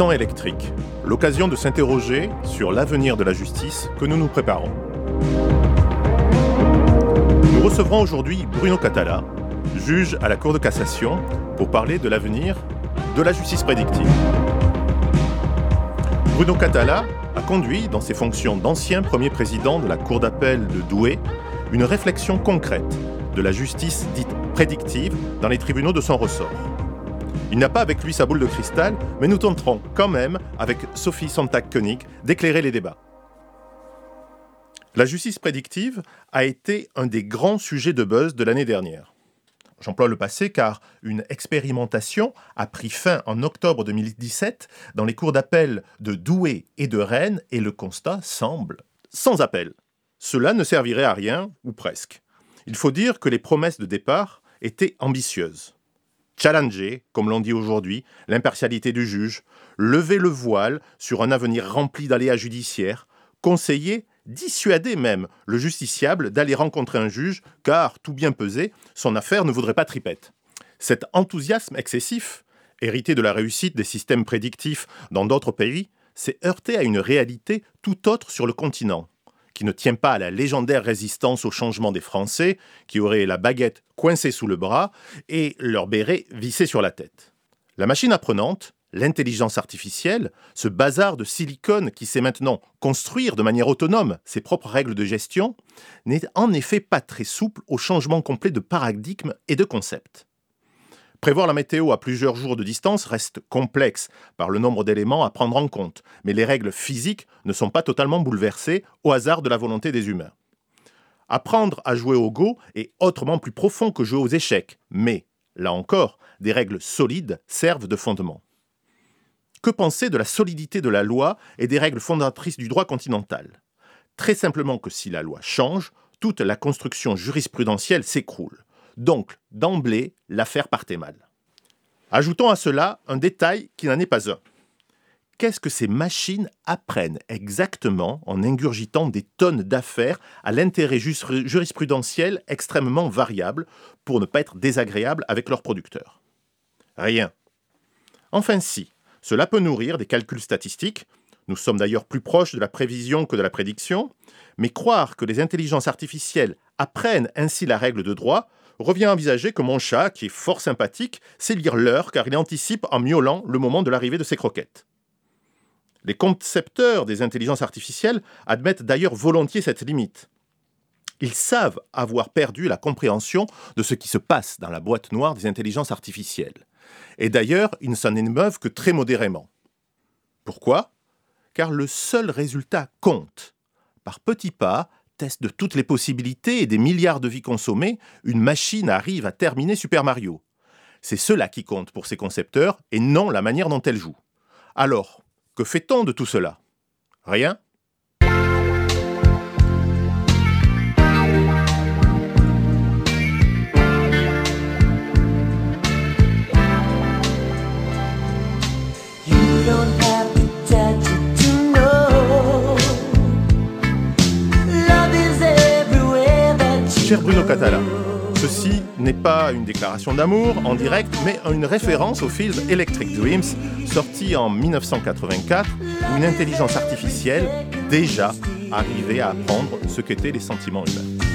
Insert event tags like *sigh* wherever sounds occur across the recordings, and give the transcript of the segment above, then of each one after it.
temps électriques, l'occasion de s'interroger sur l'avenir de la justice que nous nous préparons. Nous recevrons aujourd'hui Bruno Catala, juge à la Cour de cassation, pour parler de l'avenir de la justice prédictive. Bruno Catala a conduit, dans ses fonctions d'ancien premier président de la Cour d'appel de Douai, une réflexion concrète de la justice dite prédictive dans les tribunaux de son ressort. Il n'a pas avec lui sa boule de cristal, mais nous tenterons quand même, avec Sophie Sontag-Koenig, d'éclairer les débats. La justice prédictive a été un des grands sujets de buzz de l'année dernière. J'emploie le passé car une expérimentation a pris fin en octobre 2017 dans les cours d'appel de Douai et de Rennes et le constat semble sans appel. Cela ne servirait à rien, ou presque. Il faut dire que les promesses de départ étaient ambitieuses challenger, comme l'on dit aujourd'hui, l'impartialité du juge, lever le voile sur un avenir rempli d'aléas judiciaires, conseiller, dissuader même le justiciable d'aller rencontrer un juge, car, tout bien pesé, son affaire ne voudrait pas tripette. Cet enthousiasme excessif, hérité de la réussite des systèmes prédictifs dans d'autres pays, s'est heurté à une réalité tout autre sur le continent qui ne tient pas à la légendaire résistance au changement des Français, qui auraient la baguette coincée sous le bras et leur béret vissé sur la tête. La machine apprenante, l'intelligence artificielle, ce bazar de silicone qui sait maintenant construire de manière autonome ses propres règles de gestion, n'est en effet pas très souple au changement complet de paradigme et de concept. Prévoir la météo à plusieurs jours de distance reste complexe par le nombre d'éléments à prendre en compte, mais les règles physiques ne sont pas totalement bouleversées au hasard de la volonté des humains. Apprendre à jouer au Go est autrement plus profond que jouer aux échecs, mais, là encore, des règles solides servent de fondement. Que penser de la solidité de la loi et des règles fondatrices du droit continental? Très simplement que si la loi change, toute la construction jurisprudentielle s'écroule. Donc, d'emblée, l'affaire partait mal. Ajoutons à cela un détail qui n'en est pas un. Qu'est-ce que ces machines apprennent exactement en ingurgitant des tonnes d'affaires à l'intérêt jurisprudentiel extrêmement variable pour ne pas être désagréable avec leurs producteurs? Rien. Enfin si, cela peut nourrir des calculs statistiques, nous sommes d'ailleurs plus proches de la prévision que de la prédiction, mais croire que les intelligences artificielles apprennent ainsi la règle de droit revient à envisager que mon chat, qui est fort sympathique, sait lire l'heure car il anticipe en miaulant le moment de l'arrivée de ses croquettes. Les concepteurs des intelligences artificielles admettent d'ailleurs volontiers cette limite. Ils savent avoir perdu la compréhension de ce qui se passe dans la boîte noire des intelligences artificielles. Et d'ailleurs, ils ne s'en émeuvent que très modérément. Pourquoi? Car le seul résultat compte. Par petits pas, de toutes les possibilités et des milliards de vies consommées, une machine arrive à terminer Super Mario. C'est cela qui compte pour ses concepteurs et non la manière dont elle joue. Alors, que fait-on de tout cela? Rien? Cher Bruno Catala, ceci n'est pas une déclaration d'amour en direct, mais une référence au film Electric Dreams, sorti en 1984, où une intelligence artificielle déjà arrivait à apprendre ce qu'étaient les sentiments humains.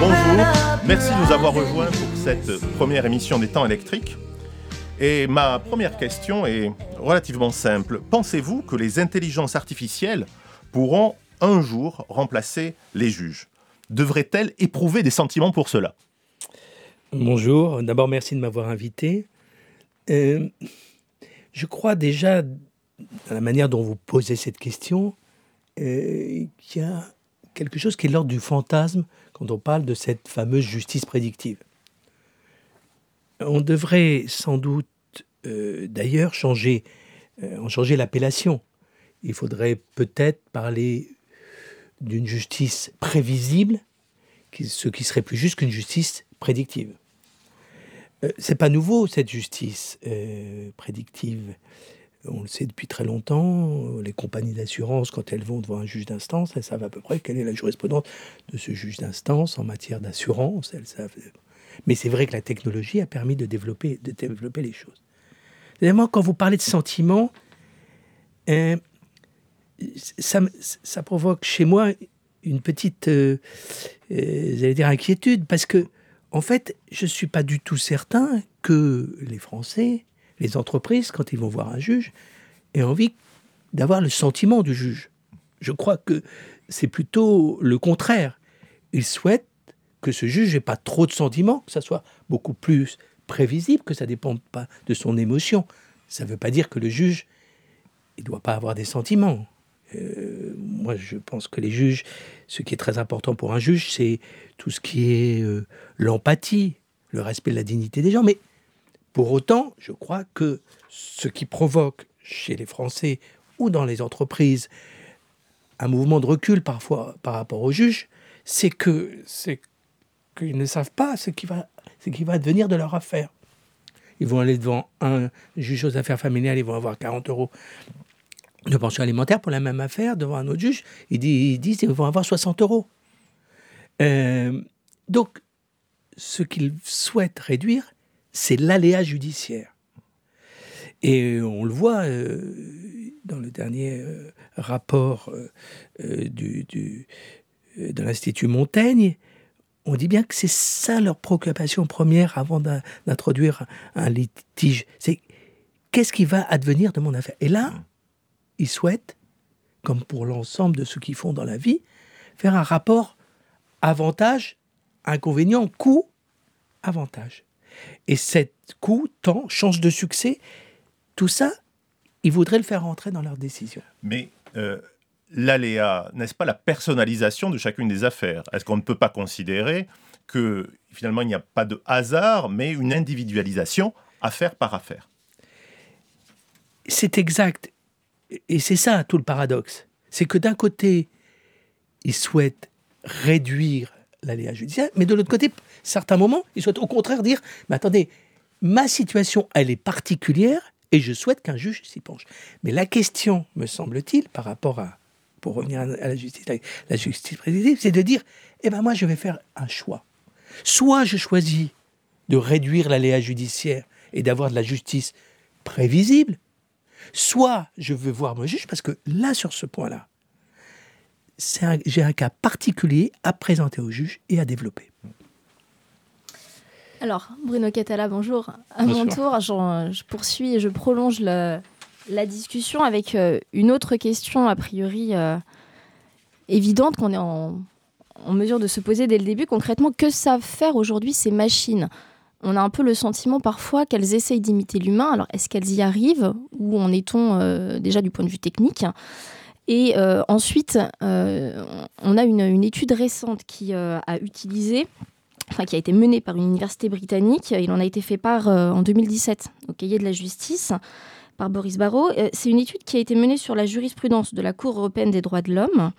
Bonjour, merci de nous avoir rejoints pour cette première émission des temps électriques. Et ma première question est relativement simple. Pensez-vous que les intelligences artificielles pourront un jour remplacer les juges? Devraient-elles éprouver des sentiments pour cela? Bonjour, d'abord merci de m'avoir invité. Euh, je crois déjà, dans la manière dont vous posez cette question, euh, qu'il y a quelque chose qui est l'ordre du fantasme quand on parle de cette fameuse justice prédictive. On devrait sans doute euh, d'ailleurs changer, euh, changer l'appellation. Il faudrait peut-être parler d'une justice prévisible, ce qui serait plus juste qu'une justice prédictive. Euh, c'est pas nouveau cette justice prédictive. on le sait depuis très longtemps, les compagnies d'assurance, quand elles vont devant un juge d'instance, elles savent à peu près quelle est la jurisprudence de ce juge d'instance en matière d'assurance. Elles savent. Mais c'est vrai que la technologie a permis de développer, de développer les choses. Évidemment, quand vous parlez de sentiments, ça, ça, provoque chez moi une petite, euh, euh dire, inquiétude, parce que, en fait, je ne suis pas du tout certain que les Français, les entreprises, quand ils vont voir un juge, aient envie d'avoir le sentiment du juge. Je crois que c'est plutôt le contraire. Ils souhaitent que ce juge n'ait pas trop de sentiments, que ça soit beaucoup plus prévisible, que ça ne dépende pas de son émotion. Ça ne veut pas dire que le juge, ne doit pas avoir des sentiments. Euh, moi, je pense que les juges, ce qui est très important pour un juge, c'est tout ce qui est euh, l'empathie, le respect de la dignité des gens. Mais pour autant, je crois que ce qui provoque chez les Français ou dans les entreprises un mouvement de recul parfois par rapport aux juges, c'est que c'est qu'ils ne savent pas ce qui va ce qui va advenir de leur affaire. Ils vont aller devant un juge aux affaires familiales, ils vont avoir 40 euros de pension alimentaire pour la même affaire devant un autre juge. Ils disent qu'ils vont avoir 60 euros. Euh, donc, ce qu'ils souhaitent réduire, c'est l'aléa judiciaire. Et on le voit euh, dans le dernier euh, rapport du, de l'Institut Montaigne, on dit bien que c'est ça leur préoccupation première avant d'introduire un litige. C'est qu'est-ce qui va advenir de mon affaire? Et là, ils souhaitent, comme pour l'ensemble de ceux qui font dans la vie, faire un rapport avantage, inconvénient, coût, avantage. Et cette coût, temps, chance de succès, tout ça, ils voudraient le faire rentrer dans leur décision. Mais euh, l'aléa, n'est-ce pas la personnalisation de chacune des affaires Est-ce qu'on ne peut pas considérer que finalement il n'y a pas de hasard, mais une individualisation affaire par affaire? C'est exact. Et c'est ça tout le paradoxe. C'est que d'un côté, ils souhaitent réduire l'aléa judiciaire, mais de l'autre côté, certains moments, ils souhaitent au contraire dire, mais attendez, ma situation, elle est particulière, et je souhaite qu'un juge s'y penche. Mais la question, me semble-t-il, par rapport à, pour revenir à la justice, la justice présidentielle, c'est de dire, eh ben moi, je vais faire un choix. Soit je choisis de réduire l'aléa judiciaire et d'avoir de la justice prévisible, soit je veux voir mon juge, parce que là, sur ce point-là, j'ai un cas particulier à présenter au juge et à développer. Alors, Bruno Catala, bonjour. À mon tour, je poursuis et je prolonge la discussion avec euh, une autre question, a priori euh, évidente, qu'on est en, mesure de se poser dès le début. Concrètement, que savent faire aujourd'hui ces machines? On a un peu le sentiment parfois qu'elles essayent d'imiter l'humain. Alors, est-ce qu'elles y arrivent? Ou en est-on euh, déjà du point de vue technique? Et ensuite, on a une, étude récente qui a utilisé, enfin, qui a été menée par une université britannique. Il en a été fait part en 2017 au cahier de la justice par Boris Barrault. C'est une étude qui a été menée sur la jurisprudence de la Cour européenne des droits de l'homme.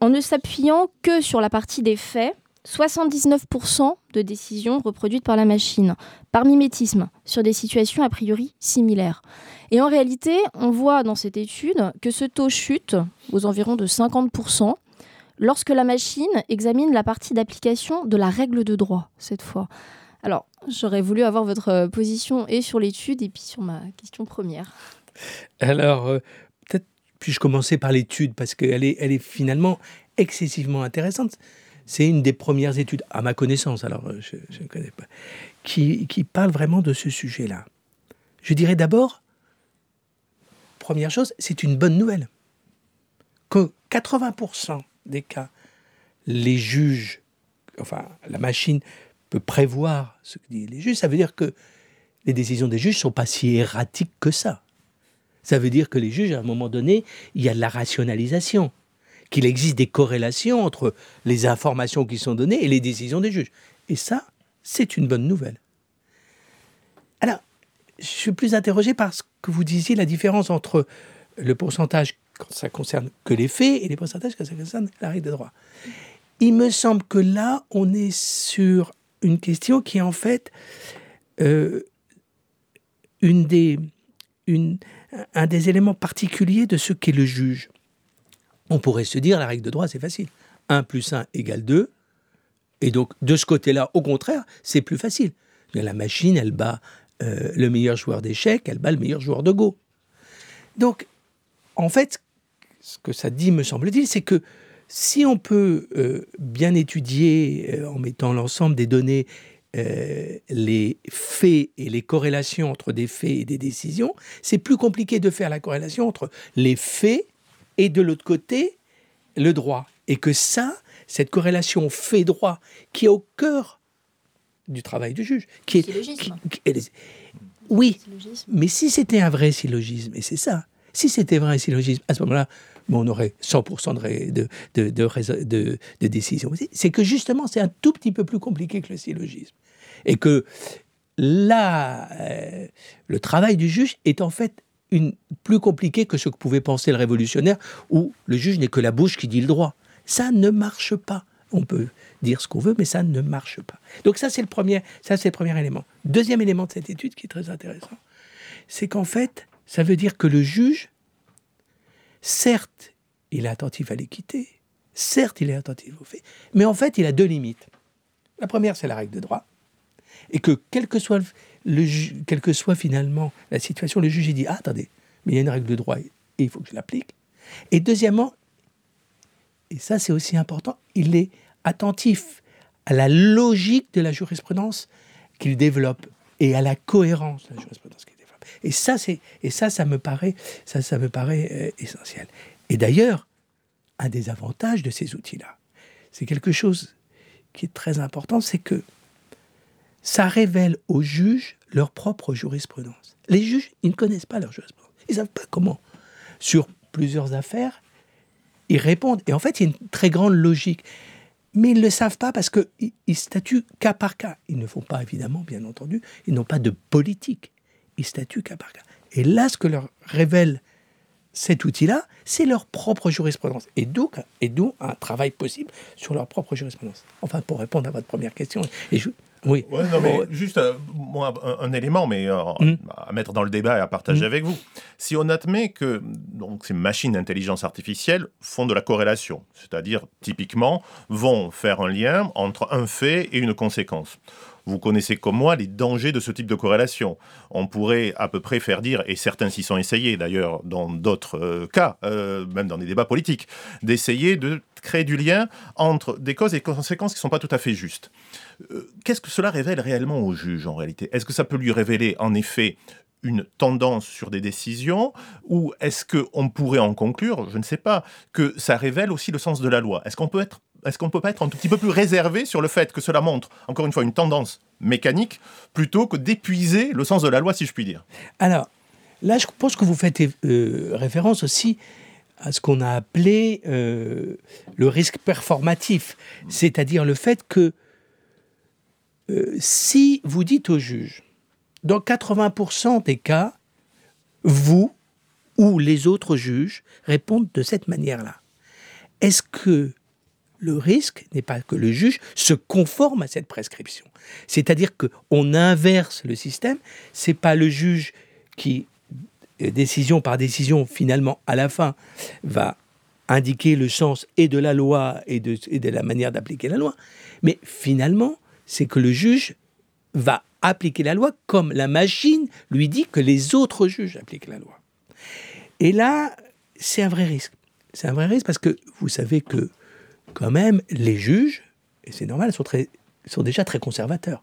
en ne s'appuyant que sur la partie des faits, 79% de décisions reproduites par la machine, par mimétisme, sur des situations a priori similaires. Et en réalité, on voit dans cette étude que ce taux chute aux environs de 50% lorsque la machine examine la partie d'application de la règle de droit, cette fois. Alors, j'aurais voulu avoir votre position et sur l'étude et puis sur ma question première. Alors, euh, peut-être puis-je commencer par l'étude parce qu'elle est, elle est finalement excessivement intéressante c'est une des premières études, à ma connaissance, alors euh, je ne connais pas, qui, qui parle vraiment de ce sujet-là. Je dirais d'abord, première chose, c'est une bonne nouvelle. Que 80% des cas, les juges, enfin la machine peut prévoir ce que disent les juges, ça veut dire que les décisions des juges ne sont pas si erratiques que ça. Ça veut dire que les juges, à un moment donné, il y a de la rationalisation qu'il existe des corrélations entre les informations qui sont données et les décisions des juges. Et ça, c'est une bonne nouvelle. Alors, je suis plus interrogé par ce que vous disiez, la différence entre le pourcentage quand ça concerne que les faits et les pourcentages quand ça concerne la règle de droit. Il me semble que là, on est sur une question qui est en fait euh, une des, un des éléments particuliers de ce qu'est le juge. On pourrait se dire, la règle de droit, c'est facile. 1 plus 1 égale 2. Et donc, de ce côté-là, au contraire, c'est plus facile. La machine, elle bat euh, le meilleur joueur d'échecs, elle bat le meilleur joueur de Go. Donc, en fait, ce que ça dit, me semble-t-il, c'est que si on peut euh, bien étudier, euh, en mettant l'ensemble des données, les faits et les corrélations entre des faits et des décisions, c'est plus compliqué de faire la corrélation entre les faits et de l'autre côté, le droit. Et que ça, cette corrélation fait-droit, qui est au cœur du travail du juge, qui est... oui, mais si c'était un vrai syllogisme, et c'est ça, si c'était vrai un syllogisme, à ce moment-là, on aurait 100% de, de, de, décision. C'est que justement, c'est un tout petit peu plus compliqué que le syllogisme. Et que là, euh, le travail du juge est en fait une, plus compliqué que ce que pouvait penser le révolutionnaire, où le juge n'est que la bouche qui dit le droit. Ça ne marche pas. On peut dire ce qu'on veut, mais ça ne marche pas. Donc ça, c'est le ça c'est le premier élément. Deuxième élément de cette étude qui est très intéressant, c'est qu'en fait, ça veut dire que le juge, certes, il est attentif à l'équité, certes, il est attentif aux faits, mais en fait, il a deux limites. La première, c'est la règle de droit, et que quel que soit que soit finalement la situation, le juge il dit ah, attendez, mais il y a une règle de droit et il faut que je l'applique. Et deuxièmement, et ça c'est aussi important, il est attentif à la logique de la jurisprudence qu'il développe et à la cohérence de la jurisprudence qu'il. Et ça, c'est et ça, ça me paraît, ça, ça me paraît euh, essentiel. Et d'ailleurs, un des avantages de ces outils-là, c'est quelque chose qui est très important, c'est que ça révèle aux juges leur propre jurisprudence. Les juges, ils ne connaissent pas leur jurisprudence. Ils ne savent pas comment. Sur plusieurs affaires, ils répondent. Et en fait, il y a une très grande logique. Mais ils ne le savent pas parce qu'ils statuent cas par cas. Ils ne font pas, évidemment, bien entendu, ils n'ont pas de politique. Ils statuent cas par cas. Et là, ce que leur révèle cet outil-là, c'est leur propre jurisprudence. Et d'où, et d'où un travail possible sur leur propre jurisprudence. Enfin, pour répondre à votre première question, et je, oui. non, mais juste euh, un, élément, mais euh, hmm. à mettre dans le débat et à partager hmm. avec vous. Si on admet que donc, ces machines d'intelligence artificielle font de la corrélation, c'est-à-dire typiquement vont faire un lien entre un fait et une conséquence. Vous connaissez comme moi les dangers de ce type de corrélation. On pourrait à peu près faire dire, et certains s'y sont essayés d'ailleurs dans d'autres euh, cas, même dans des débats politiques, d'essayer de créer du lien entre des causes et des conséquences qui ne sont pas tout à fait justes. Euh, qu'est-ce que cela révèle réellement au juge en réalité? Est-ce que ça peut lui révéler en effet une tendance sur des décisions? Ou est-ce qu'on pourrait en conclure, je ne sais pas, que ça révèle aussi le sens de la loi? Est-ce qu'on peut être est-ce qu'on peut pas être un tout petit peu plus réservé sur le fait que cela montre, encore une fois, une tendance mécanique, plutôt que d'épuiser le sens de la loi, si je puis dire? Alors, là, je pense que vous faites euh, référence aussi à ce qu'on a appelé euh, le risque performatif, c'est-à-dire le fait que euh, si vous dites au juge, dans 80% des cas, vous ou les autres juges répondent de cette manière-là, est-ce que le risque n'est pas que le juge se conforme à cette prescription C'est-à-dire qu'on inverse le système, c'est pas le juge qui décision par décision, finalement, à la fin, va indiquer le sens et de la loi et de, de la manière d'appliquer la loi. Mais finalement, c'est que le juge va appliquer la loi comme la machine lui dit que les autres juges appliquent la loi. Et là, c'est un vrai risque. C'est un vrai risque parce que vous savez que, quand même, les juges, et c'est normal, sont, très, sont déjà très conservateurs.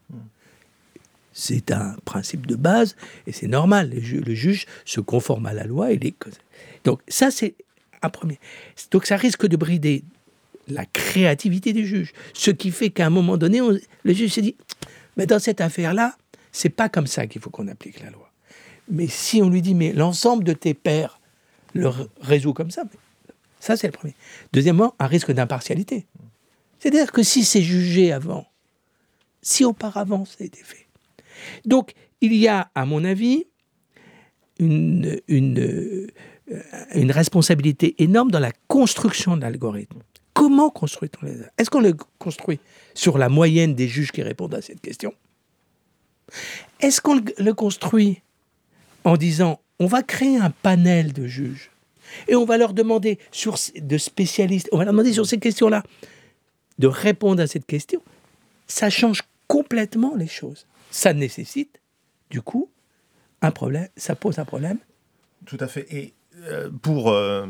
C'est un principe de base et c'est normal. Le, juge se conforme à la loi et les Donc ça, c'est un premier. Donc ça risque de brider la créativité des juges. Ce qui fait qu'à un moment donné, le juge s'est dit, mais dans cette affaire-là, c'est pas comme ça qu'il faut qu'on applique la loi. Mais si on lui dit, mais l'ensemble de tes pairs le résout comme ça, ça c'est le premier. Deuxièmement, un risque d'impartialité. C'est-à-dire que si c'est jugé avant, si auparavant ça a été fait, donc, il y a, à mon avis, une, une, euh, une responsabilité énorme dans la construction de l'algorithme. Comment construit-on les Est-ce qu'on le construit sur la moyenne des juges qui répondent à cette question? Est-ce qu'on le construit en disant on va créer un panel de juges et on va leur demander sur de spécialistes, on va leur demander sur ces questions-là de répondre à cette question. Ça change complètement les choses. Ça nécessite, du coup, un problème. Ça pose un problème. Tout à fait. Et euh, pour euh,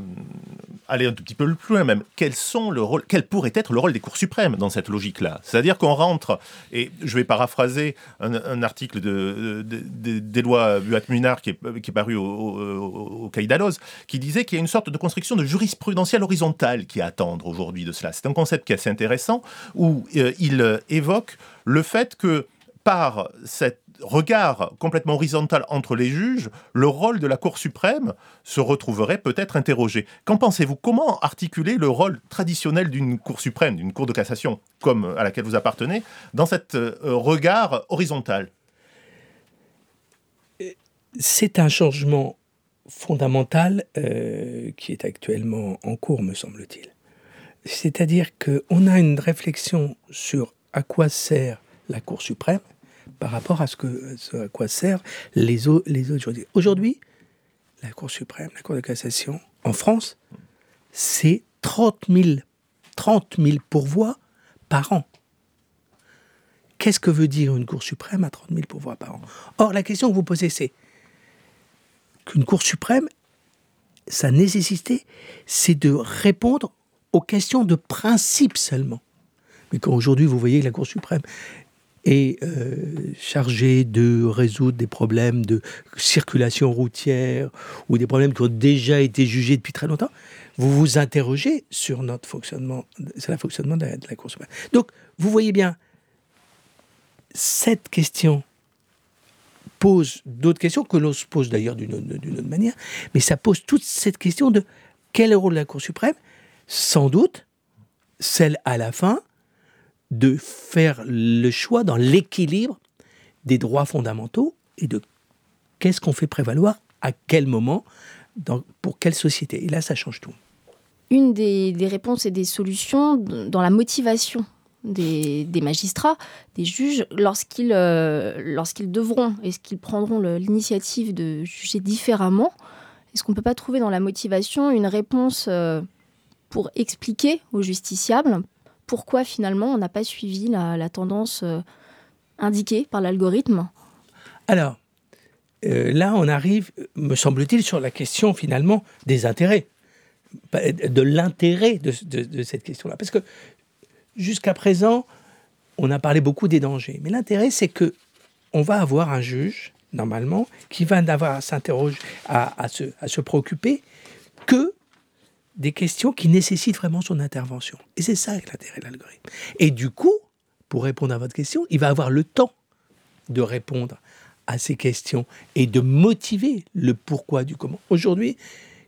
aller un tout petit peu plus loin même, quels sont le rôle, quel pourrait être le rôle des cours suprêmes dans cette logique-là? C'est-à-dire qu'on rentre, et je vais paraphraser un, article de, d'Éloi Buat-Munard qui qui est paru au, au, au qui disait qu'il y a une sorte de construction de jurisprudentielle horizontale qui est attendre aujourd'hui de cela. C'est un concept qui est assez intéressant, où euh, il évoque le fait que par cette regard complètement horizontal entre les juges, le rôle de la Cour suprême se retrouverait peut-être interrogé. Qu'en pensez-vous? Comment articuler le rôle traditionnel d'une Cour suprême, d'une Cour de cassation, comme à laquelle vous appartenez, dans cet euh, regard horizontal? C'est un changement fondamental euh, qui est actuellement en cours, me semble-t-il. C'est-à-dire qu'on a une réflexion sur à quoi sert la Cour suprême par rapport à ce, que, à quoi servent les, autres, les autres juridictions. Aujourd'hui, la Cour suprême, la Cour de cassation, en France, c'est 30 000, 30 000 pourvois par an. Qu'est-ce que veut dire une Cour suprême à 30 000 pourvois par an? Or, la question que vous posez, c'est qu'une Cour suprême, sa nécessité, c'est de répondre aux questions de principe seulement. Mais quand aujourd'hui vous voyez que la Cour suprême est euh, chargé de résoudre des problèmes de circulation routière ou des problèmes qui ont déjà été jugés depuis très longtemps, vous vous interrogez sur notre fonctionnement, sur le fonctionnement de la, de la Cour suprême. Donc, vous voyez bien, cette question pose d'autres questions que l'on se pose d'ailleurs d'une autre manière, mais ça pose toute cette question de quel est le rôle de la Cour suprême? Sans doute, celle à la fin de faire le choix dans l'équilibre des droits fondamentaux et de qu'est-ce qu'on fait prévaloir à quel moment, pour quelle société. Et là, ça change tout. Une des, réponses et des solutions dans la motivation des, magistrats, des juges, lorsqu'ils euh, lorsqu'ils devront, est-ce qu'ils prendront l'initiative de juger différemment Est-ce qu'on ne peut pas trouver dans la motivation une réponse euh, pour expliquer aux justiciables pourquoi finalement on n'a pas suivi la, tendance euh, indiquée par l'algorithme? Alors, euh, là on arrive, me semble-t-il, sur la question finalement des intérêts, de l'intérêt de, cette question-là. Parce que jusqu'à présent, on a parlé beaucoup des dangers, mais l'intérêt c'est que on va avoir un juge, normalement, qui va d'avoir à s'interroger, se, à se préoccuper que des questions qui nécessitent vraiment son intervention. Et c'est ça l'intérêt de l'algorithme. Et du coup, pour répondre à votre question, il va avoir le temps de répondre à ces questions et de motiver le pourquoi du comment. Aujourd'hui,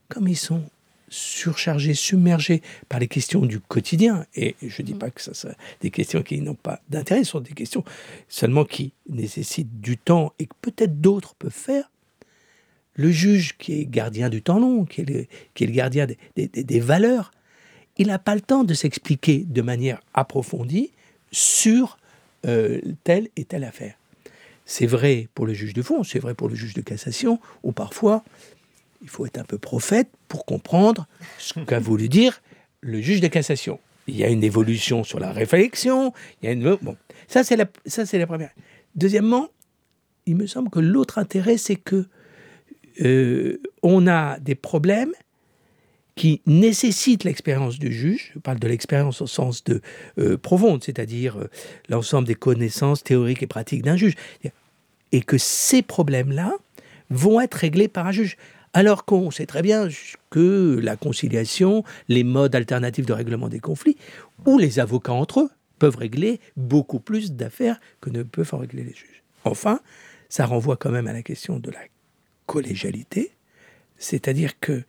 comme ils sont surchargés, submergés par les questions du quotidien, et je ne dis pas que ça sont des questions qui n'ont pas d'intérêt, ce sont des questions seulement qui nécessitent du temps et que peut-être d'autres peuvent faire, le juge qui est gardien du temps long, qui est le, gardien des, valeurs, il n'a pas le temps de s'expliquer de manière approfondie sur euh, telle et telle affaire. C'est vrai pour le juge de fond, c'est vrai pour le juge de cassation, où parfois il faut être un peu prophète pour comprendre ce qu'a voulu dire le juge de cassation. Il y a une évolution sur la réflexion, il y a une... Bon, ça, c'est la première. Deuxièmement, il me semble que l'autre intérêt, c'est que euh, on a des problèmes qui nécessitent l'expérience du juge. Je parle de l'expérience au sens de euh, profonde, c'est-à-dire euh, l'ensemble des connaissances théoriques et pratiques d'un juge. Et que ces problèmes-là vont être réglés par un juge. Alors qu'on sait très bien que la conciliation, les modes alternatifs de règlement des conflits, ou les avocats entre eux, peuvent régler beaucoup plus d'affaires que ne peuvent en régler les juges. Enfin, ça renvoie quand même à la question de la collégialité, c'est-à-dire que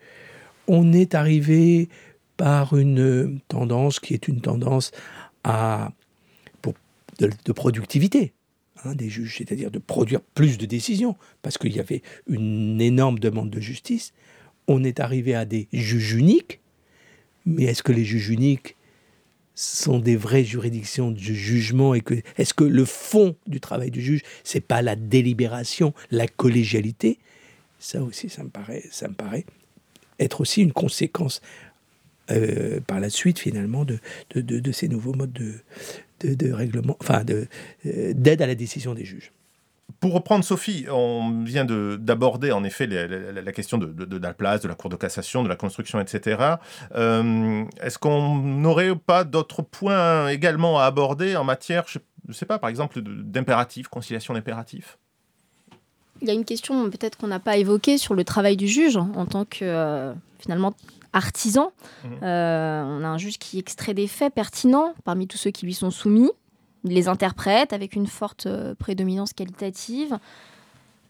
on est arrivé par une tendance qui est une tendance à de, productivité hein, des juges, c'est-à-dire de produire plus de décisions, parce qu'il y avait une énorme demande de justice. On est arrivé à des juges uniques, mais est-ce que les juges uniques sont des vraies juridictions de jugement et que est-ce que le fond du travail du juge c'est pas la délibération, la collégialité? Ça aussi, ça me paraît, ça me paraît être aussi une conséquence euh, par la suite finalement de, de, de, ces nouveaux modes de, de, règlement, enfin euh, d'aide à la décision des juges. Pour reprendre Sophie, on vient d'aborder en effet la, question de, la place, de la Cour de cassation, de la construction, etc. Euh, est-ce qu'on n'aurait pas d'autres points également à aborder en matière, je ne sais pas, par exemple, d'impératif, conciliation d'impératifs? Il y a une question peut-être qu'on n'a pas évoquée sur le travail du juge en tant que finalement artisan. Mhm. Euh, on a un juge qui extrait des faits pertinents parmi tous ceux qui lui sont soumis. Il les interprète avec une forte euh, prédominance qualitative.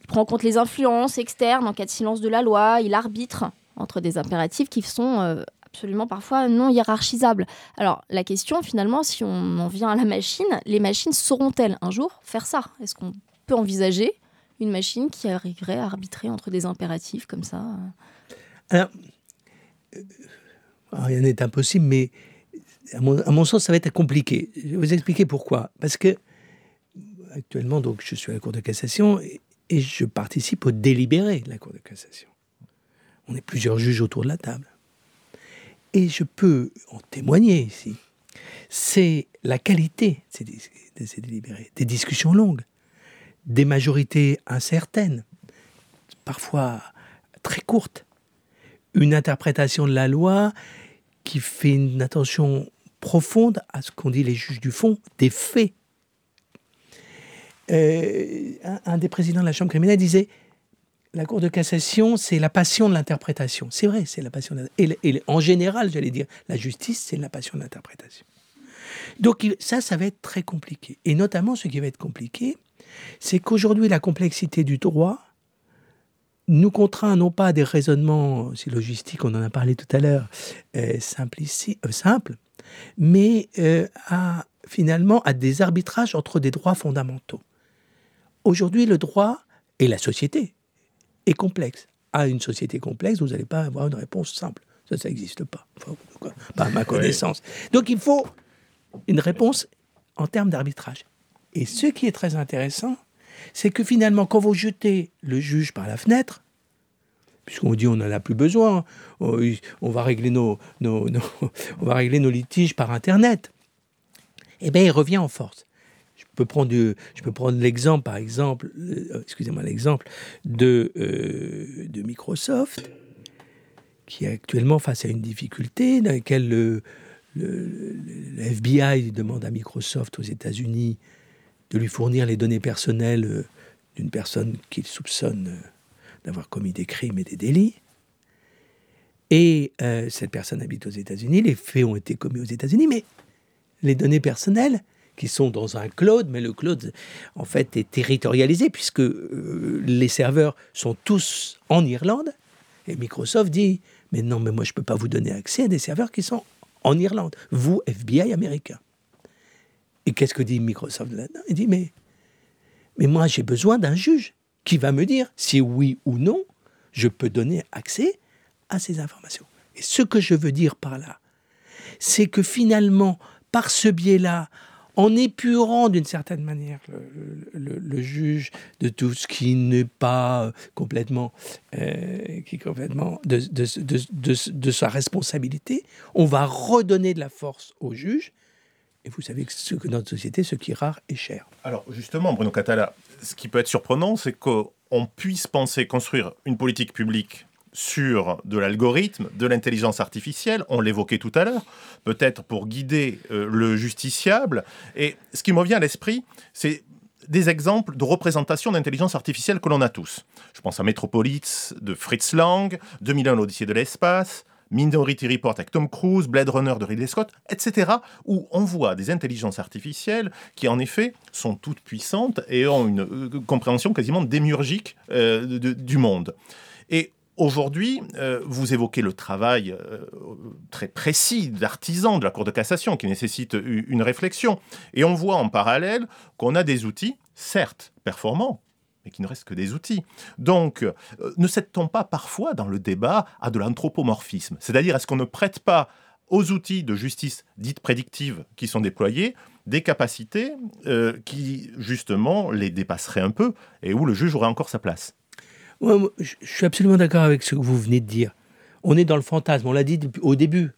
Il prend en compte les influences externes en cas de silence de la loi. Il arbitre entre des impératifs qui sont euh, absolument parfois non hiérarchisables. Alors la question finalement, si on en vient à la machine, les machines sauront-elles un jour faire ça? Est-ce qu'on peut envisager une machine qui arriverait à arbitrer entre des impératifs comme ça rien n'est impossible, mais à mon, sens, ça va être compliqué. Je vais vous expliquer pourquoi. Parce que actuellement, donc, je suis à la Cour de cassation et, je participe au délibéré de la Cour de cassation. On est plusieurs juges autour de la table. Et je peux en témoigner ici. C'est la qualité de ces délibérés, des discussions longues, des majorités incertaines, parfois très courtes, une interprétation de la loi qui fait une attention profonde à ce qu'ont dit les juges du fond, des faits. Euh, un, des présidents de la Chambre criminelle disait la Cour de cassation, c'est la passion de l'interprétation. C'est vrai, c'est la passion de et, et, en général, j'allais dire, la justice, c'est la passion de l'interprétation. Donc ça, ça va être très compliqué. Et notamment, ce qui va être compliqué, c'est qu'aujourd'hui, la complexité du droit nous contraint non pas à des raisonnements si logistiques, on en a parlé tout à l'heure, euh, euh simples, mais euh, à finalement à des arbitrages entre des droits fondamentaux. Aujourd'hui, le droit et la société est complexe. À une société complexe, vous n'allez pas avoir une réponse simple. Ça, ça n'existe pas. pas à ma connaissance. Donc il faut une réponse en termes d'arbitrage. Et ce qui est très intéressant, c'est que finalement, quand vous jetez le juge par la fenêtre, puisqu'on dit on n'en a plus besoin, on va régler nos, *laughs* on va régler nos litiges par Internet, eh bien, il revient en force. Je peux prendre, je peux prendre l'exemple, par exemple, euh, excusez-moi, l'exemple de, euh, de Microsoft, qui est actuellement face à une difficulté dans laquelle le, le FBI demande à Microsoft aux États-Unis de lui fournir les données personnelles euh, d'une personne qu'il soupçonne euh, d'avoir commis des crimes et des délits. Et euh, cette personne habite aux États-Unis, les faits ont été commis aux États-Unis, mais les données personnelles, qui sont dans un cloud, mais le cloud, en fait, est territorialisé, puisque les serveurs sont tous en Irlande, et Microsoft dit, mais non, mais moi, je ne peux pas vous donner accès à des serveurs qui sont en Irlande, vous, FBI américain. Et qu'est-ce que dit Microsoft là-dedans? Il dit, mais, mais moi j'ai besoin d'un juge qui va me dire si oui ou non je peux donner accès à ces informations. Et ce que je veux dire par là, c'est que finalement, par ce biais-là, en épurant d'une certaine manière le, juge de tout ce qui n'est pas complètement, euh, qui complètement de, de, sa responsabilité, on va redonner de la force au juge et vous savez que, ce que notre société, ce qui est rare est cher. Alors justement, Bruno Catala, ce qui peut être surprenant, c'est qu'on puisse penser construire une politique publique sur de l'algorithme, de l'intelligence artificielle, on l'évoquait tout à l'heure, peut-être pour guider euh, le justiciable. Et ce qui me vient à l'esprit, c'est des exemples de représentation d'intelligence artificielle que l'on a tous. Je pense à Metropolis de Fritz Lang, 2001 l'Odyssée de l'espace, Minority Report avec Tom Cruise, Blade Runner de Ridley Scott, etc., où on voit des intelligences artificielles qui, en effet, sont toutes puissantes et ont une euh, compréhension quasiment démiurgique euh, du monde. Et Aujourd'hui, euh, vous évoquez le travail très précis d'artisans de la Cour de cassation qui nécessite une réflexion. Et on voit en parallèle qu'on a des outils, certes performants, qui ne reste que des outils. Donc, euh, ne cède-t-on pas parfois dans le débat à de l'anthropomorphisme C'est-à-dire, est-ce qu'on ne prête pas aux outils de justice dite prédictive qui sont déployés des capacités euh, qui, justement, les dépasseraient un peu et où le juge aurait encore sa place? Je suis absolument d'accord avec ce que vous venez de dire. On est dans le fantasme, on l'a dit au début.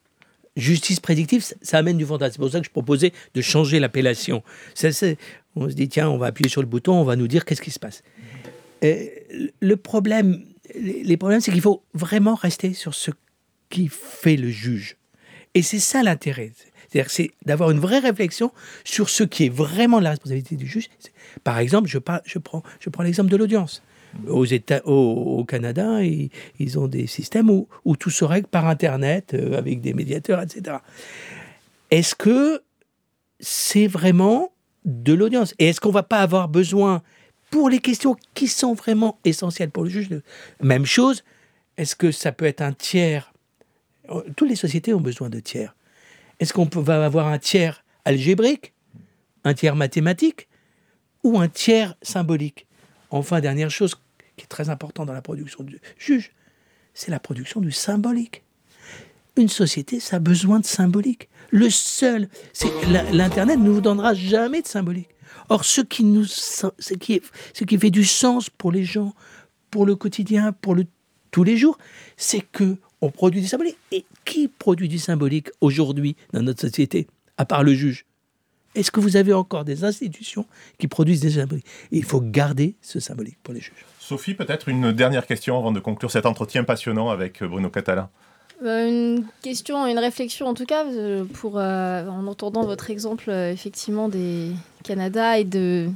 Justice prédictive, ça, amène du fantasme. C'est pour ça que je proposais de changer l'appellation. On se dit, tiens, on va appuyer sur le bouton, on va nous dire qu'est-ce qui se passe. Le problème, les problèmes, c'est qu'il faut vraiment rester sur ce qui fait le juge. Et c'est ça l'intérêt. C'est-à-dire c'est d'avoir une vraie réflexion sur ce qui est vraiment la responsabilité du juge. Par exemple, je, je prends, je prends l'exemple de l'audience. Aux États, au, Canada, ils, ont des systèmes où, où, tout se règle par Internet, euh, avec des médiateurs, etc. Est-ce que c'est vraiment de l'audience? Et est-ce qu'on va pas avoir besoin, pour les questions qui sont vraiment essentielles pour le juge, même chose, est-ce que ça peut être un tiers? Toutes les sociétés ont besoin de tiers. Est-ce qu'on va avoir un tiers algébrique, un tiers mathématique ou un tiers symbolique? Enfin, dernière chose qui est très importante dans la production du juge, c'est la production du symbolique. Une société, ça a besoin de symbolique. Le seul, c'est l'Internet ne vous donnera jamais de symbolique. Or, ce qui, nous, ce, qui fait du sens pour les gens, pour le quotidien, pour le, tous les jours, c'est que on produit du symbolique. Et qui produit du symbolique aujourd'hui dans notre société, à part le juge? Est-ce que vous avez encore des institutions qui produisent des symboliques? Il faut garder ce symbolique pour les juges. Sophie, peut-être une dernière question avant de conclure cet entretien passionnant avec Bruno Catala. Euh, une question, une réflexion en tout cas, euh, pour, euh, en entendant votre exemple effectivement des Canada et de,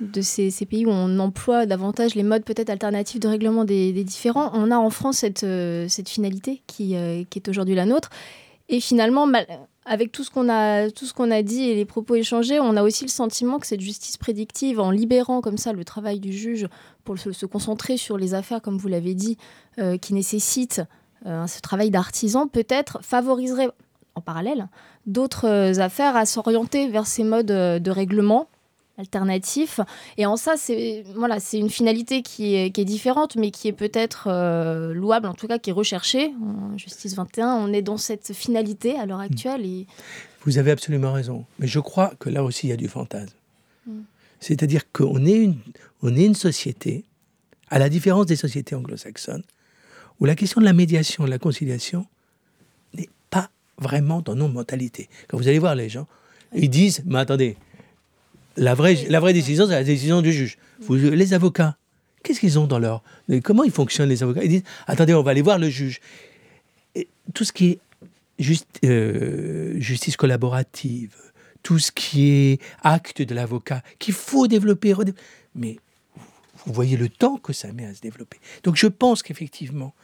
de ces, pays où on emploie davantage les modes peut-être alternatifs de règlement des, différents, on a en France cette, cette finalité qui, qui est aujourd'hui la nôtre. Et finalement, avec tout ce qu'on a, tout ce qu'on a dit et les propos échangés, on a aussi le sentiment que cette justice prédictive, en libérant comme ça le travail du juge pour se, concentrer sur les affaires, comme vous l'avez dit, qui nécessitent ce travail d'artisan, peut-être favoriserait en parallèle d'autres affaires à s'orienter vers ces modes de règlement alternatif. Et en ça, c'est voilà, c'est une finalité qui est, qui est, différente, mais qui est peut-être euh, louable, en tout cas qui est recherchée. En Justice 21, on est dans cette finalité à l'heure mm. actuelle. Et... Vous avez absolument raison. Mais je crois que là aussi, il y a du fantasme. Mm. C'est-à-dire qu'on est une, on est une société, à la différence des sociétés anglo-saxonnes, où la question de la médiation, de la conciliation, n'est pas vraiment dans nos mentalités. Quand vous allez voir les gens, ils disent, mais attendez, la vraie, la vraie décision, c'est la décision du juge. les avocats, qu'est-ce qu'ils ont dans leur... Comment ils fonctionnent, les avocats? Ils disent, attendez, on va aller voir le juge. Et tout ce qui est euh, justice collaborative, tout ce qui est acte de l'avocat, qu'il faut développer, mais vous voyez le temps que ça met à se développer. Donc je pense qu'effectivement,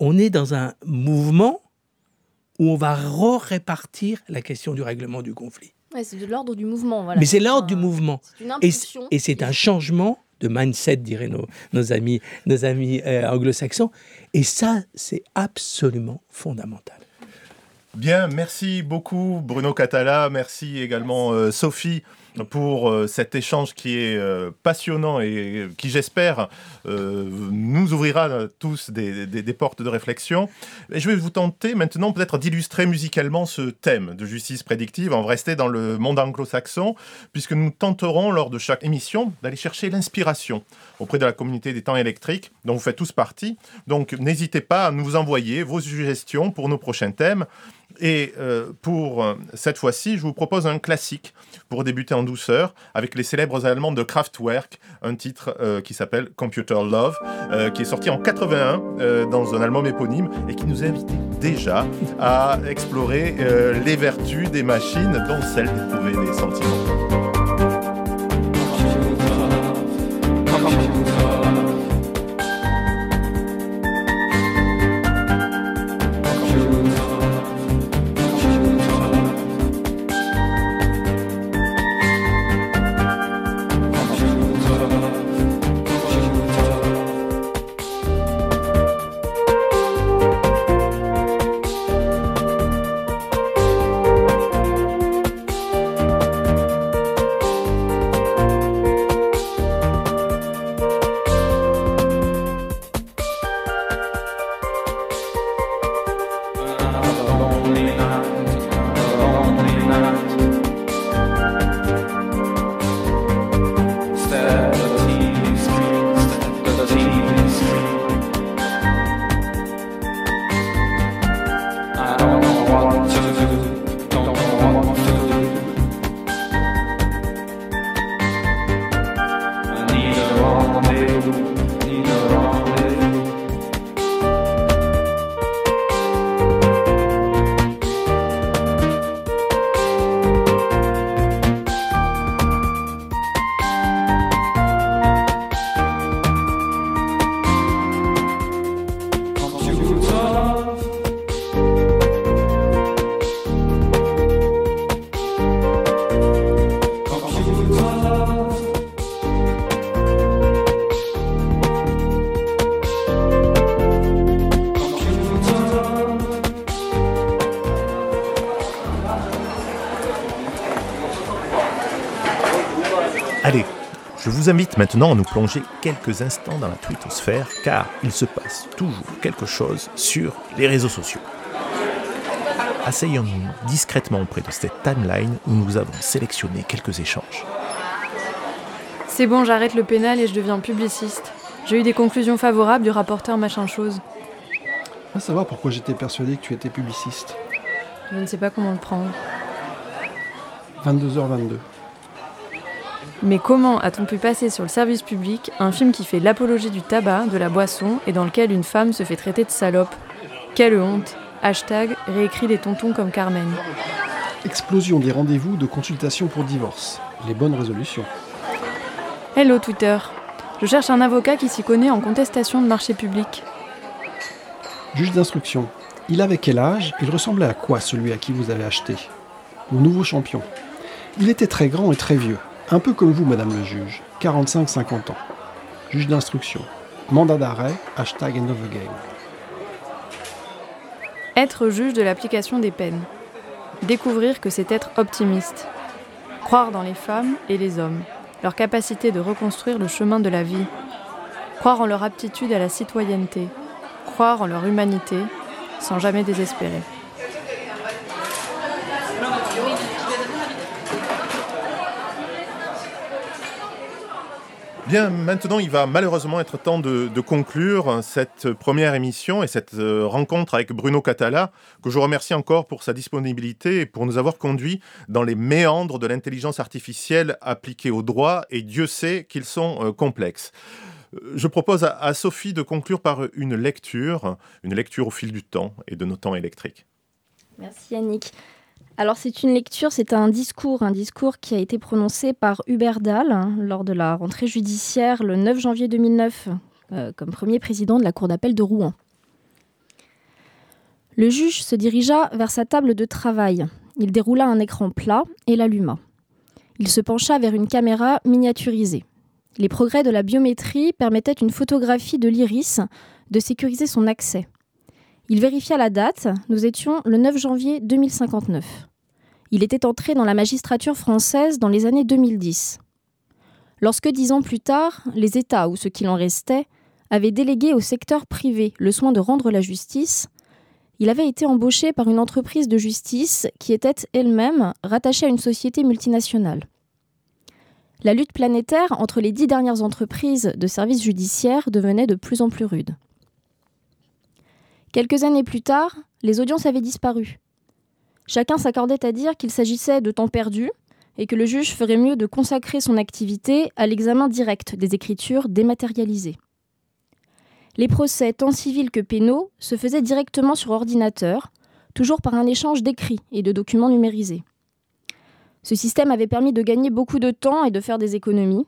on est dans un mouvement où on va répartir la question du règlement du conflit c'est de l'ordre du mouvement. Mais c'est l'ordre du mouvement. Et c'est un changement de mindset, diraient nos, nos amis, nos amis euh, anglo-saxons. Et ça, c'est absolument fondamental. Bien, merci beaucoup Bruno Catala, merci également euh, Sophie pour euh, cet échange qui est euh, passionnant et qui, j'espère, euh, nous ouvrira tous des, portes de réflexion. Et je vais vous tenter maintenant peut-être d'illustrer musicalement ce thème de justice prédictive. Va rester dans le monde anglo-saxon, puisque nous tenterons lors de chaque émission d'aller chercher l'inspiration auprès de la communauté des temps électriques, dont vous faites tous partie. Donc n'hésitez pas à nous envoyer vos suggestions pour nos prochains thèmes. Et euh, pour euh, cette fois-ci, je vous propose un classique pour débuter en douceur avec les célèbres Allemands de Kraftwerk, un titre euh, qui s'appelle Computer Love, qui est sorti en 81 dans un album éponyme et qui nous invite déjà à explorer les vertus des machines, dont celle d'éprouver des sentiments. Allez, je vous invite maintenant à nous plonger quelques instants dans la twittosphère, car il se passe toujours quelque chose sur les réseaux sociaux. Asseyons-nous discrètement auprès de cette timeline où nous avons sélectionné quelques échanges. C'est bon, j'arrête le pénal et je deviens publiciste. J'ai eu des conclusions favorables du rapporteur machin chose. Va savoir pourquoi j'étais persuadé que tu étais publiciste? Je ne sais pas comment le prendre. 22h22. Mais comment a-t-on pu passer sur le service public un film qui fait l'apologie du tabac, de la boisson et dans lequel une femme se fait traiter de salope? Quelle honte Hashtag réécrit les tontons comme Carmen. Explosion des rendez-vous de consultation pour divorce. Les bonnes résolutions. Hello Twitter. Je cherche un avocat qui s'y connaît en contestation de marché public. Juge d'instruction. Il avait quel âge? Il ressemblait à quoi celui à qui vous avez acheté? Mon nouveau champion. Il était très grand et très vieux. Un peu comme vous, Madame le juge, 45-50 ans. Juge d'instruction. Mandat d'arrêt, hashtag end of the game. Être juge de l'application des peines. Découvrir que c'est être optimiste. Croire dans les femmes et les hommes, leur capacité de reconstruire le chemin de la vie. Croire en leur aptitude à la citoyenneté. Croire en leur humanité, sans jamais désespérer. Bien, maintenant, il va malheureusement être temps de, conclure cette première émission et cette euh, rencontre avec Bruno Catala, que je remercie encore pour sa disponibilité et pour nous avoir conduits dans les méandres de l'intelligence artificielle appliquée au droit, et Dieu sait qu'ils sont euh, complexes. Euh, je propose à Sophie de conclure par une lecture, une lecture au fil du temps et de nos temps électriques. Merci Yannick. Alors c'est une lecture, c'est un discours, un discours qui a été prononcé par Hubert Dahl hein, lors de la rentrée judiciaire le 9 janvier 2009 euh, comme premier président de la Cour d'appel de Rouen. Le juge se dirigea vers sa table de travail. Il déroula un écran plat et l'alluma. Il se pencha vers une caméra miniaturisée. Les progrès de la biométrie permettaient une photographie de l'iris de sécuriser son accès. Il vérifia la date, nous étions le 9 janvier 2059. Il était entré dans la magistrature française dans les années 2010. Lorsque dix ans plus tard, les États, ou ce qu'il en restait, avaient délégué au secteur privé le soin de rendre la justice, il avait été embauché par une entreprise de justice qui était elle-même rattachée à une société multinationale. La lutte planétaire entre les dix dernières entreprises de services judiciaires devenait de plus en plus rude. Quelques années plus tard, les audiences avaient disparu. Chacun s'accordait à dire qu'il s'agissait de temps perdu et que le juge ferait mieux de consacrer son activité à l'examen direct des écritures dématérialisées. Les procès, tant civils que pénaux, se faisaient directement sur ordinateur, toujours par un échange d'écrits et de documents numérisés. Ce système avait permis de gagner beaucoup de temps et de faire des économies.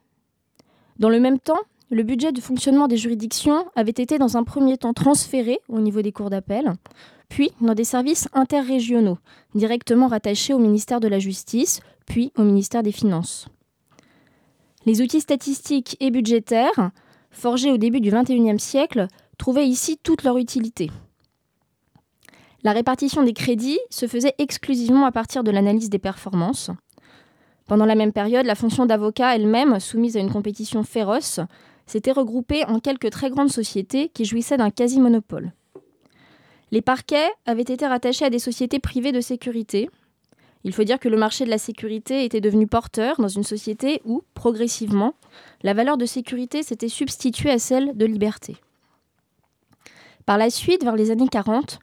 Dans le même temps, le budget de fonctionnement des juridictions avait été dans un premier temps transféré au niveau des cours d'appel, puis dans des services interrégionaux, directement rattachés au ministère de la Justice, puis au ministère des Finances. Les outils statistiques et budgétaires, forgés au début du XXIe siècle, trouvaient ici toute leur utilité. La répartition des crédits se faisait exclusivement à partir de l'analyse des performances. Pendant la même période, la fonction d'avocat elle-même, soumise à une compétition féroce, s'étaient regroupés en quelques très grandes sociétés qui jouissaient d'un quasi-monopole. Les parquets avaient été rattachés à des sociétés privées de sécurité. Il faut dire que le marché de la sécurité était devenu porteur dans une société où, progressivement, la valeur de sécurité s'était substituée à celle de liberté. Par la suite, vers les années 40,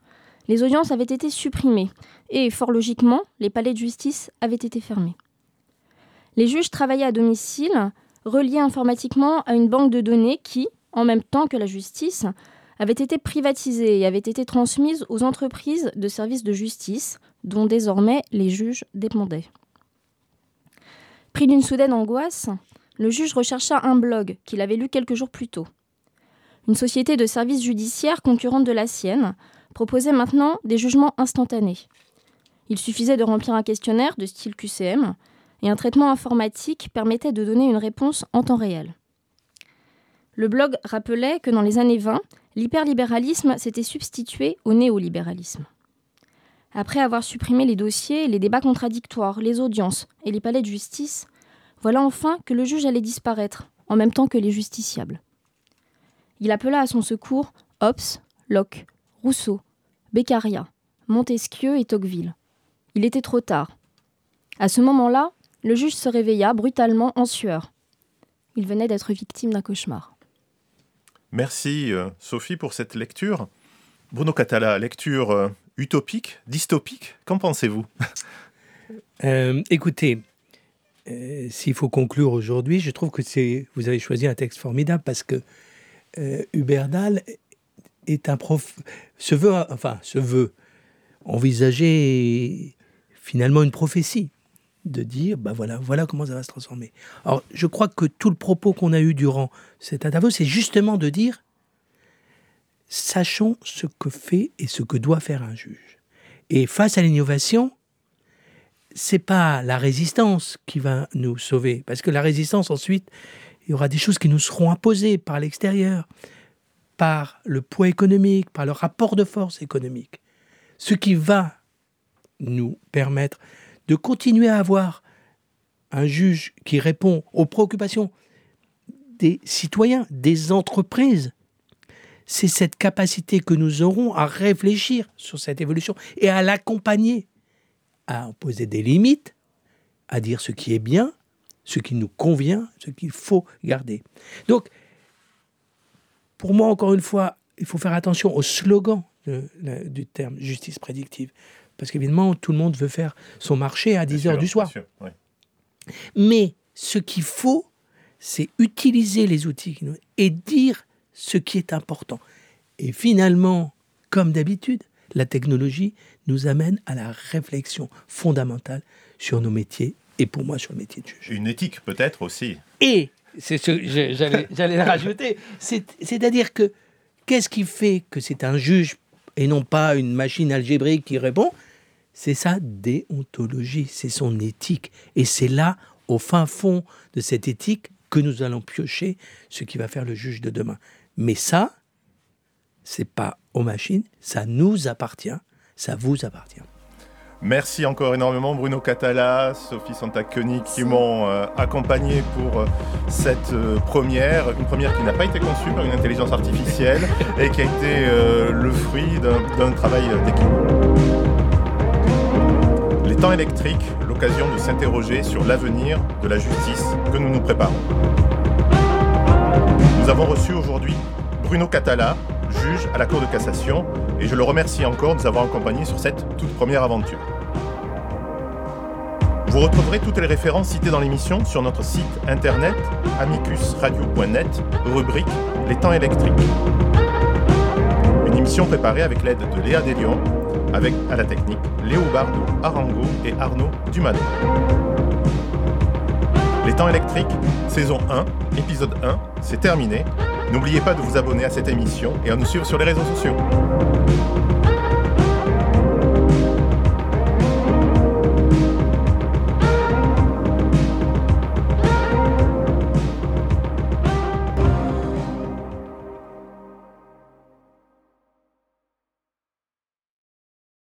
les audiences avaient été supprimées et, fort logiquement, les palais de justice avaient été fermés. Les juges travaillaient à domicile reliée informatiquement à une banque de données qui, en même temps que la justice, avait été privatisée et avait été transmise aux entreprises de services de justice, dont désormais les juges dépendaient. Pris d'une soudaine angoisse, le juge rechercha un blog qu'il avait lu quelques jours plus tôt. Une société de services judiciaires concurrente de la sienne proposait maintenant des jugements instantanés. Il suffisait de remplir un questionnaire de style QCM et un traitement informatique permettait de donner une réponse en temps réel. Le blog rappelait que dans les années 20, l'hyperlibéralisme s'était substitué au néolibéralisme. Après avoir supprimé les dossiers, les débats contradictoires, les audiences et les palais de justice, voilà enfin que le juge allait disparaître, en même temps que les justiciables. Il appela à son secours Hobbes, Locke, Rousseau, Beccaria, Montesquieu et Tocqueville. Il était trop tard. À ce moment-là, le juge se réveilla brutalement en sueur. Il venait d'être victime d'un cauchemar. Merci euh, Sophie pour cette lecture. Bruno Catala, lecture euh, utopique, dystopique, qu'en pensez-vous? Euh, Écoutez, s'il faut conclure aujourd'hui, je trouve que c'est vous avez choisi un texte formidable parce que Hubert Dahl est un prof, se veut, enfin, se veut envisager finalement une prophétie de dire, bah voilà, voilà comment ça va se transformer. Alors, je crois que tout le propos qu'on a eu durant cet interview, c'est justement de dire, sachons ce que fait et ce que doit faire un juge. Et face à l'innovation, c'est pas la résistance qui va nous sauver, parce que la résistance ensuite, il y aura des choses qui nous seront imposées par l'extérieur, par le poids économique, par le rapport de force économique. Ce qui va nous permettre de continuer à avoir un juge qui répond aux préoccupations des citoyens, des entreprises, c'est cette capacité que nous aurons à réfléchir sur cette évolution et à l'accompagner, à poser des limites, à dire ce qui est bien, ce qui nous convient, ce qu'il faut garder. Donc, pour moi, encore une fois, il faut faire attention au slogan du terme justice prédictive. Parce qu'évidemment, tout le monde veut faire son marché à 10 heures du soir. Mais ce qu'il faut, c'est utiliser les outils et dire ce qui est important. Et finalement, comme d'habitude, la technologie nous amène à la réflexion fondamentale sur nos métiers et pour moi sur le métier de juge. Une éthique peut-être aussi. Et c'est ce *laughs* j'allais le rajouter, c'est-à-dire que qu'est-ce qui fait que c'est un juge et non pas une machine algébrique qui répond? C'est sa déontologie, c'est son éthique. Et c'est là, au fin fond de cette éthique, que nous allons piocher ce qui va faire le juge de demain. Mais ça, c'est pas aux machines, ça nous appartient, ça vous appartient. Merci encore énormément Bruno Catala, Sophie Santaconi qui m'ont euh, accompagné pour euh, cette euh, première, une première qui n'a pas été conçue par une intelligence artificielle et qui a été le fruit d'un travail d'équipe électrique, l'occasion de s'interroger sur l'avenir de la justice que nous nous préparons. Nous avons reçu aujourd'hui Bruno Catala, juge à la Cour de cassation, et je le remercie encore de nous avoir accompagnés sur cette toute première aventure. Vous retrouverez toutes les références citées dans l'émission sur notre site internet amicusradio.net, rubrique Les temps électriques. Une émission préparée avec l'aide de Léa Delion avec à la technique Léobardo Arango et Arnaud Dumano. Les temps électriques, saison 1, épisode 1, c'est terminé. N'oubliez pas de vous abonner à cette émission et à nous suivre sur les réseaux sociaux.